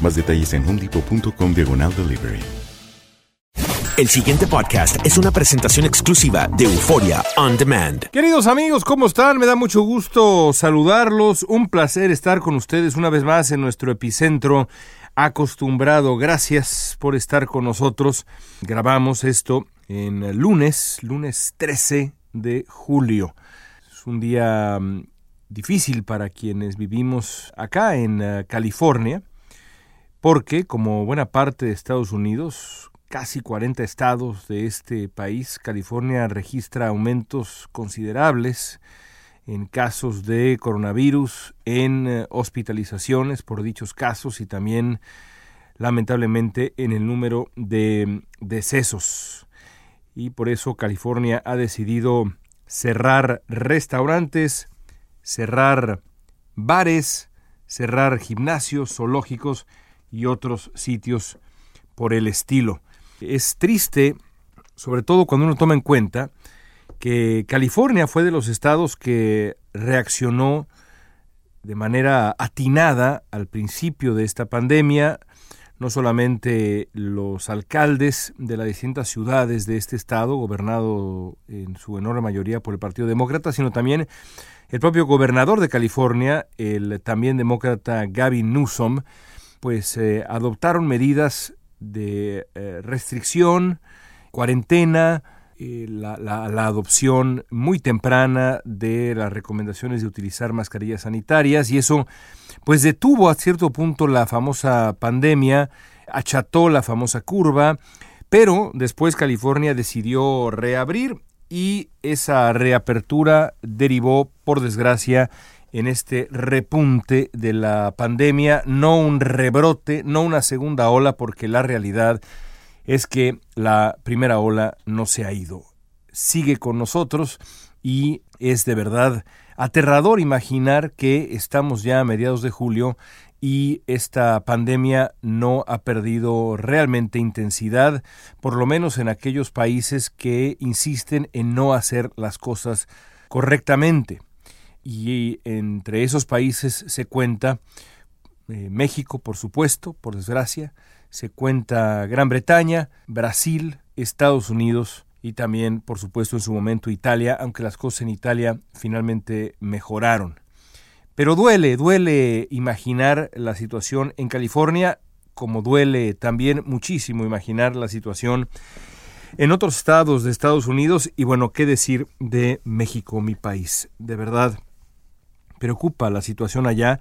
Más detalles en homedepot.com diagonal delivery. El siguiente podcast es una presentación exclusiva de Euforia On Demand. Queridos amigos, ¿cómo están? Me da mucho gusto saludarlos. Un placer estar con ustedes una vez más en nuestro epicentro acostumbrado. Gracias por estar con nosotros. Grabamos esto en lunes, lunes 13 de julio. Es un día mm, difícil para quienes vivimos acá en eh, California porque, como buena parte de Estados Unidos, casi 40 estados de este país, California registra aumentos considerables en casos de coronavirus, en eh, hospitalizaciones por dichos casos y también, lamentablemente, en el número de decesos. Y por eso California ha decidido cerrar restaurantes, cerrar bares, cerrar gimnasios, zoológicos, y otros sitios por el estilo. Es triste, sobre todo cuando uno toma en cuenta que California fue de los estados que reaccionó de manera atinada al principio de esta pandemia, no solamente los alcaldes de las distintas ciudades de este estado, gobernado en su enorme mayoría por el Partido Demócrata, sino también el propio gobernador de California, el también demócrata Gavin Newsom, pues eh, adoptaron medidas de eh, restricción, cuarentena, eh, la, la, adopción muy temprana de las recomendaciones de utilizar mascarillas sanitarias y eso pues detuvo a cierto punto la famosa pandemia, acható la famosa curva, pero después California decidió reabrir y esa reapertura derivó, por desgracia, en este repunte de la pandemia, no un rebrote, no una segunda ola, porque la realidad es que la primera ola no se ha ido. Sigue con nosotros y es de verdad aterrador imaginar que estamos ya a mediados de julio y esta pandemia no ha perdido realmente intensidad, por lo menos en aquellos países que insisten en no hacer las cosas correctamente y entre esos países se cuenta eh, México, por supuesto, por desgracia, se cuenta Gran Bretaña, Brasil, Estados Unidos y también, por supuesto, en su momento Italia, aunque las cosas en Italia finalmente mejoraron. Pero duele, duele imaginar la situación en California, como duele también muchísimo imaginar la situación en otros estados de Estados Unidos y bueno, qué decir de México, mi país. De verdad, preocupa la situación allá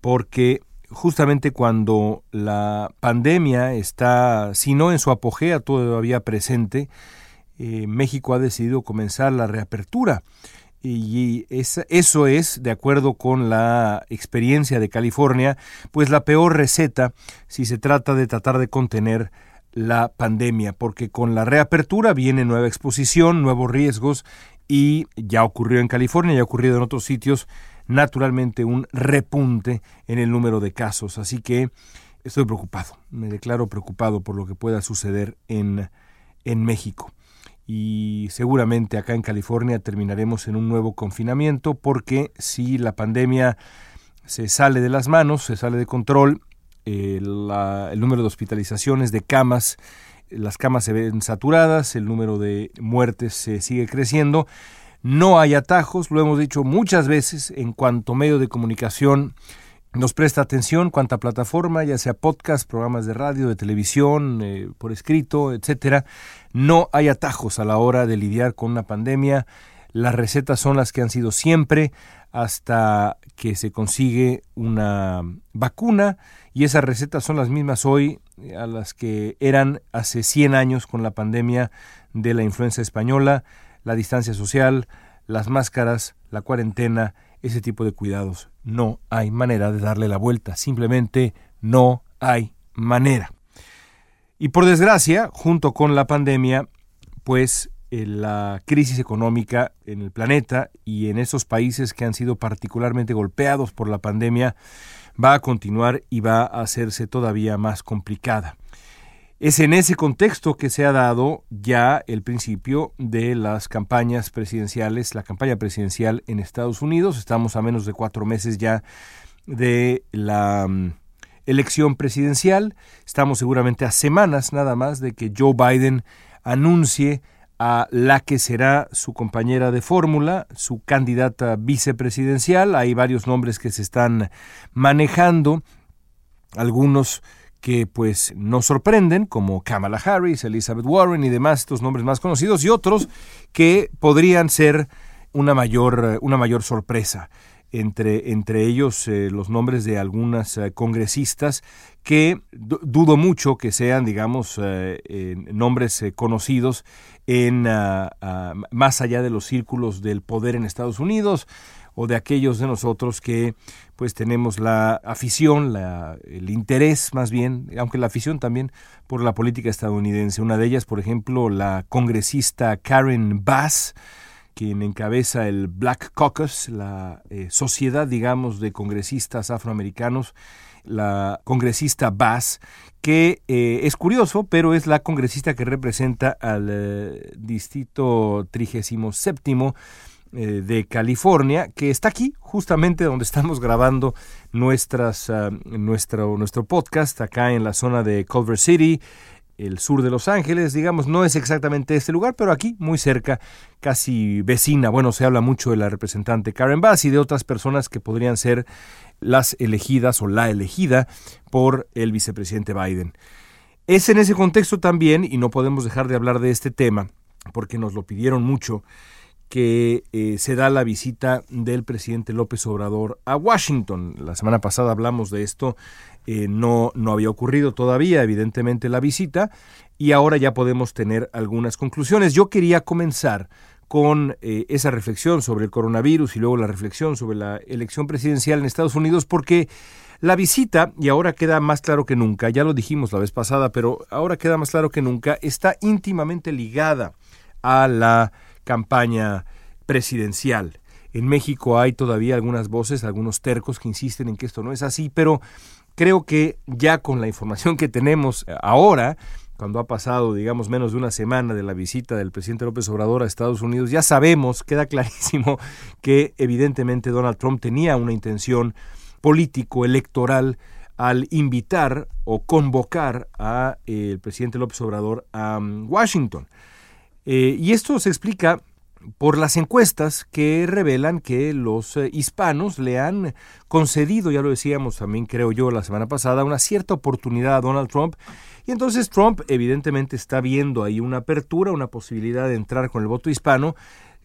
porque justamente cuando la pandemia está, si no en su apogea todavía presente, eh, México ha decidido comenzar la reapertura. Y eso es, de acuerdo con la experiencia de California, pues la peor receta si se trata de tratar de contener la pandemia, porque con la reapertura viene nueva exposición, nuevos riesgos y ya ocurrió en California, ya ha ocurrido en otros sitios, naturalmente un repunte en el número de casos. Así que estoy preocupado, me declaro preocupado por lo que pueda suceder en, en México. Y seguramente acá en California terminaremos en un nuevo confinamiento porque si la pandemia se sale de las manos, se sale de control, eh, el número de hospitalizaciones, de camas, las camas se ven saturadas, el número de muertes se sigue creciendo. No hay atajos, lo hemos dicho muchas veces, en cuanto medio de comunicación nos presta atención, cuanta plataforma, ya sea podcast, programas de radio, de televisión, eh, por escrito, etcétera, no hay atajos a la hora de lidiar con una pandemia. Las recetas son las que han sido siempre hasta que se consigue una vacuna y esas recetas son las mismas hoy a las que eran hace 100 años con la pandemia de la influenza española, la distancia social, las máscaras, la cuarentena, ese tipo de cuidados. No hay manera de darle la vuelta, simplemente no hay manera. Y por desgracia, junto con la pandemia, pues eh, la crisis económica en el planeta y en esos países que han sido particularmente golpeados por la pandemia va a continuar y va a hacerse todavía más complicada. Es en ese contexto que se ha dado ya el principio de las campañas presidenciales, la campaña presidencial en Estados Unidos. Estamos a menos de cuatro meses ya de la mm, elección presidencial. Estamos seguramente a semanas nada más de que Joe Biden anuncie a la que será su compañera de fórmula, su candidata vicepresidencial. Hay varios nombres que se están manejando, algunos que pues nos sorprenden, como Kamala Harris, Elizabeth Warren y demás, estos nombres más conocidos, y otros que podrían ser una mayor, una mayor sorpresa. Entre, entre ellos eh, los nombres de algunas eh, congresistas que dudo mucho que sean, digamos, eh, nombres conocidos en ah, ah, más allá de los círculos del poder en Estados Unidos o de aquellos de nosotros que pues tenemos la afición, la, el interés más bien, aunque la afición también por la política estadounidense. Una de ellas, por ejemplo, la congresista Karen Bass, quien encabeza el Black Caucus, la eh, sociedad, digamos, de congresistas afroamericanos, la congresista Bass, que eh, es curioso, pero es la congresista que representa al eh, distrito 37 eh, de California, que está aquí, justamente donde estamos grabando nuestras, ah, nuestro, nuestro podcast, acá en la zona de Culver City, el sur de Los Ángeles, digamos, no es exactamente este lugar, pero aquí, muy cerca, casi vecina. Bueno, se habla mucho de la representante Karen Bass y de otras personas que podrían ser las elegidas o la elegida por el vicepresidente Biden. Es en ese contexto también, y no podemos dejar de hablar de este tema, porque nos lo pidieron mucho, que eh, se da la visita del presidente López Obrador a Washington. La semana pasada hablamos de esto, eh, no, no había ocurrido todavía, evidentemente, la visita, y ahora ya podemos tener algunas conclusiones. Yo quería comenzar con eh, esa reflexión sobre el coronavirus y luego la reflexión sobre la elección presidencial en Estados Unidos, porque la visita, y ahora queda más claro que nunca, ya lo dijimos la vez pasada, pero ahora queda más claro que nunca, está íntimamente ligada a la campaña presidencial. En México hay todavía algunas voces, algunos tercos que insisten en que esto no es así, pero creo que ya con la información que tenemos ahora, cuando ha pasado, digamos, menos de una semana de la visita del presidente López Obrador a Estados Unidos, ya sabemos, queda clarísimo que evidentemente Donald Trump tenía una intención político-electoral al invitar o convocar al eh, presidente López Obrador a um, Washington. Eh, y esto se explica por las encuestas que revelan que los eh, hispanos le han concedido, ya lo decíamos también creo yo la semana pasada, una cierta oportunidad a Donald Trump. Y entonces Trump evidentemente está viendo ahí una apertura, una posibilidad de entrar con el voto hispano,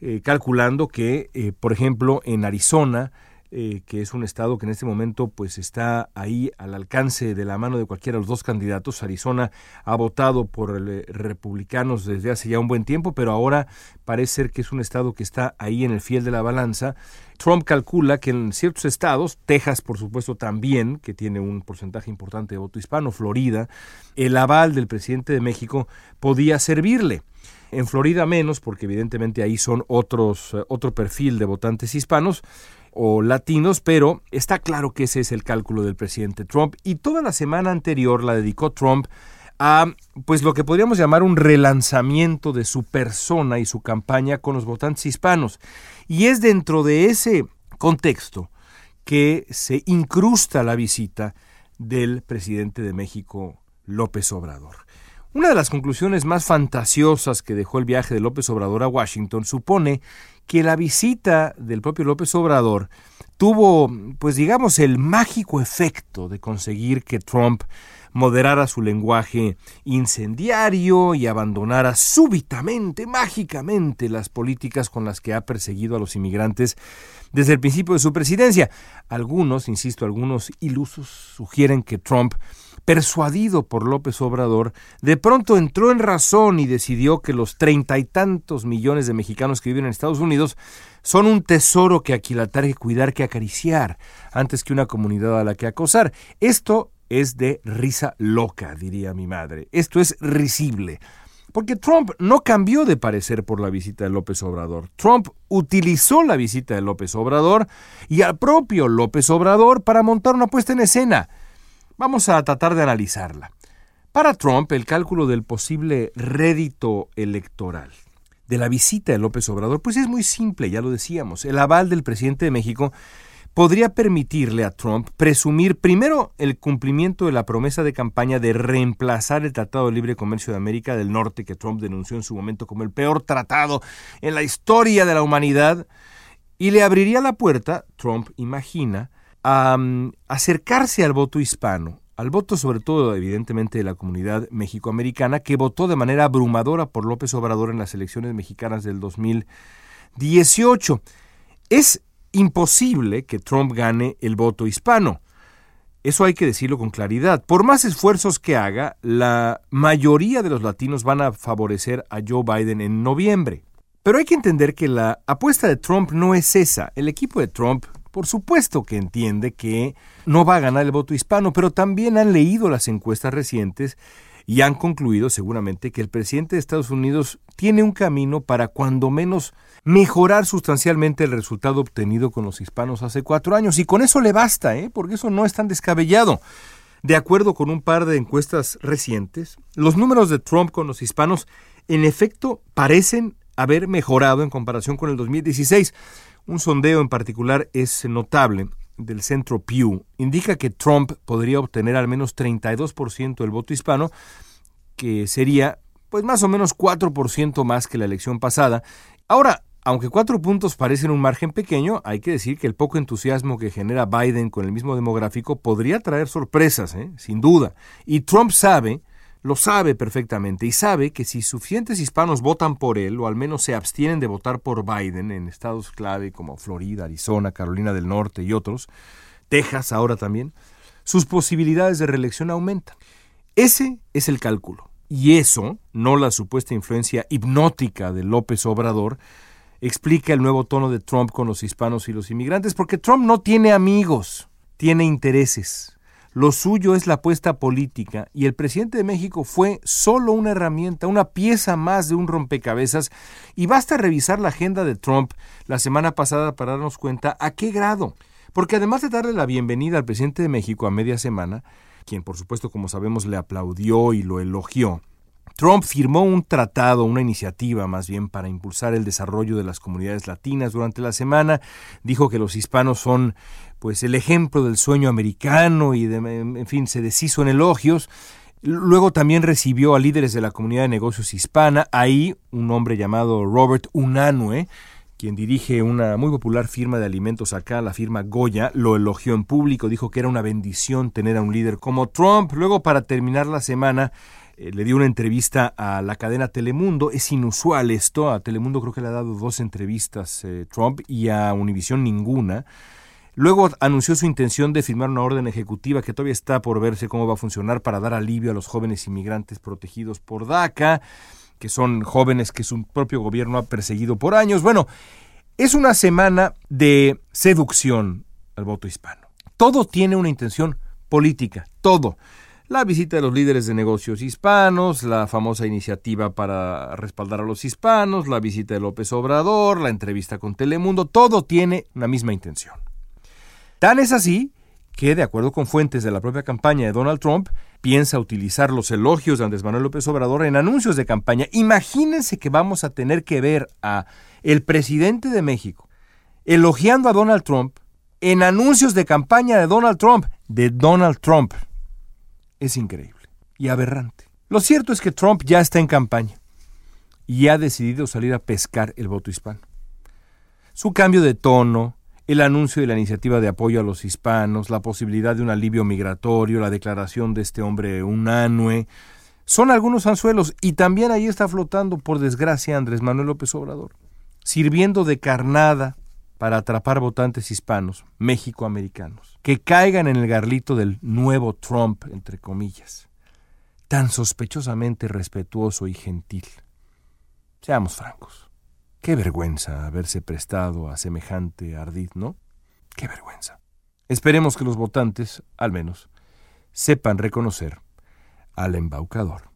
eh, calculando que, por ejemplo, en Arizona, eh, que es un estado que en este momento pues está ahí al alcance de la mano de cualquiera de los dos candidatos. Arizona ha votado por eh, republicanos desde hace ya un buen tiempo, pero ahora parece ser que es un estado que está ahí en el fiel de la balanza. Trump calcula que en ciertos estados, Texas por supuesto también, que tiene un porcentaje importante de voto hispano, Florida, el aval del presidente de México podía servirle. En Florida menos, porque evidentemente ahí son otros, eh, otro perfil de votantes hispanos, o latinos, pero está claro que ese es el cálculo del presidente Trump y toda la semana anterior la dedicó Trump a pues lo que podríamos llamar un relanzamiento de su persona y su campaña con los votantes hispanos. Y es dentro de ese contexto que se incrusta la visita del presidente de México, López Obrador. Una de las conclusiones más fantasiosas que dejó el viaje de López Obrador a Washington supone que la visita del propio López Obrador tuvo, pues digamos, el mágico efecto de conseguir que Trump moderara su lenguaje incendiario y abandonara súbitamente, mágicamente, las políticas con las que ha perseguido a los inmigrantes desde el principio de su presidencia. Algunos, insisto, algunos ilusos sugieren que Trump persuadido por López Obrador, de pronto entró en razón y decidió que los treinta y tantos millones de mexicanos que viven en Estados Unidos son un tesoro que aquilatar, que cuidar, que acariciar, antes que una comunidad a la que acosar. Esto es de risa loca, diría mi madre. Esto es risible. Porque Trump no cambió de parecer por la visita de López Obrador. Trump utilizó la visita de López Obrador y al propio López Obrador para montar una puesta en escena Vamos a tratar de analizarla. Para Trump, el cálculo del posible rédito electoral de la visita de López Obrador, pues es muy simple, ya lo decíamos. El aval del presidente de México podría permitirle a Trump presumir primero el cumplimiento de la promesa de campaña de reemplazar el Tratado de Libre Comercio de América del Norte, que Trump denunció en su momento como el peor tratado en la historia de la humanidad, y le abriría la puerta, Trump imagina, a acercarse al voto hispano, al voto sobre todo evidentemente de la comunidad mexicoamericana que votó de manera abrumadora por López Obrador en las elecciones mexicanas del 2018. Es imposible que Trump gane el voto hispano. Eso hay que decirlo con claridad. Por más esfuerzos que haga, la mayoría de los latinos van a favorecer a Joe Biden en noviembre. Pero hay que entender que la apuesta de Trump no es esa. El equipo de Trump por supuesto que entiende que no va a ganar el voto hispano, pero también han leído las encuestas recientes y han concluido seguramente que el presidente de Estados Unidos tiene un camino para cuando menos mejorar sustancialmente el resultado obtenido con los hispanos hace cuatro años. Y con eso le basta, ¿eh? porque eso no es tan descabellado. De acuerdo con un par de encuestas recientes, los números de Trump con los hispanos en efecto parecen haber mejorado en comparación con el 2016. Un sondeo en particular es notable del centro Pew. Indica que Trump podría obtener al menos 32% del voto hispano, que sería pues más o menos 4% más que la elección pasada. Ahora, aunque cuatro puntos parecen un margen pequeño, hay que decir que el poco entusiasmo que genera Biden con el mismo demográfico podría traer sorpresas, ¿eh? sin duda. Y Trump sabe lo sabe perfectamente y sabe que si suficientes hispanos votan por él o al menos se abstienen de votar por Biden en estados clave como Florida, Arizona, Carolina del Norte y otros, Texas ahora también, sus posibilidades de reelección aumentan. Ese es el cálculo. Y eso, no la supuesta influencia hipnótica de López Obrador, explica el nuevo tono de Trump con los hispanos y los inmigrantes, porque Trump no tiene amigos, tiene intereses. Lo suyo es la apuesta política y el presidente de México fue solo una herramienta, una pieza más de un rompecabezas y basta revisar la agenda de Trump la semana pasada para darnos cuenta a qué grado. Porque además de darle la bienvenida al presidente de México a media semana, quien por supuesto como sabemos le aplaudió y lo elogió, Trump firmó un tratado, una iniciativa más bien para impulsar el desarrollo de las comunidades latinas durante la semana. Dijo que los hispanos son pues el ejemplo del sueño americano y de, en fin, se deshizo en elogios. Luego también recibió a líderes de la comunidad de negocios hispana. Ahí un hombre llamado Robert Unanue, quien dirige una muy popular firma de alimentos acá, la firma Goya, lo elogió en público, dijo que era una bendición tener a un líder como Trump. Luego, para terminar la semana, eh, le dio una entrevista a la cadena Telemundo. Es inusual esto. A Telemundo creo que le ha dado dos entrevistas eh, Trump y a Univision ninguna. Luego anunció su intención de firmar una orden ejecutiva que todavía está por verse cómo va a funcionar para dar alivio a los jóvenes inmigrantes protegidos por DACA, que son jóvenes que su propio gobierno ha perseguido por años. Bueno, es una semana de seducción al voto hispano. Todo tiene una intención política, todo. La visita de los líderes de negocios hispanos, la famosa iniciativa para respaldar a los hispanos, la visita de López Obrador, la entrevista con Telemundo, todo tiene una misma intención. Tan es así que, de acuerdo con fuentes de la propia campaña de Donald Trump, piensa utilizar los elogios de Andrés Manuel López Obrador en anuncios de campaña. Imagínense que vamos a tener que ver a el presidente de México elogiando a Donald Trump en anuncios de campaña de Donald Trump, de Donald Trump. Es increíble y aberrante. Lo cierto es que Trump ya está en campaña y ha decidido salir a pescar el voto hispano. Su cambio de tono, el anuncio de la iniciativa de apoyo a los hispanos, la posibilidad de un alivio migratorio, la declaración de este hombre unánue, son algunos anzuelos y también ahí está flotando, por desgracia, Andrés Manuel López Obrador, sirviendo de carnada para atrapar votantes hispanos, méxico-americanos, que caigan en el garlito del nuevo Trump, entre comillas, tan sospechosamente respetuoso y gentil. Seamos francos. Qué vergüenza haberse prestado a semejante ardid, ¿no? Qué vergüenza. Esperemos que los votantes, al menos, sepan reconocer al embaucador.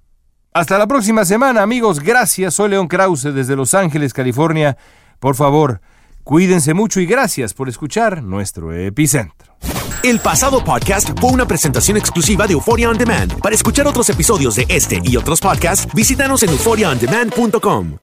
Hasta la próxima semana, amigos. Gracias. Soy León Krause desde Los Ángeles, California. Por favor, cuídense mucho y gracias por escuchar nuestro epicentro. El pasado podcast fue una presentación exclusiva de Euphoria On Demand. Para escuchar otros episodios de este y otros podcasts, visítanos en euphoriaondemand.com.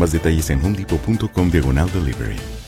Más detalles en homedepot.com diagonal delivery.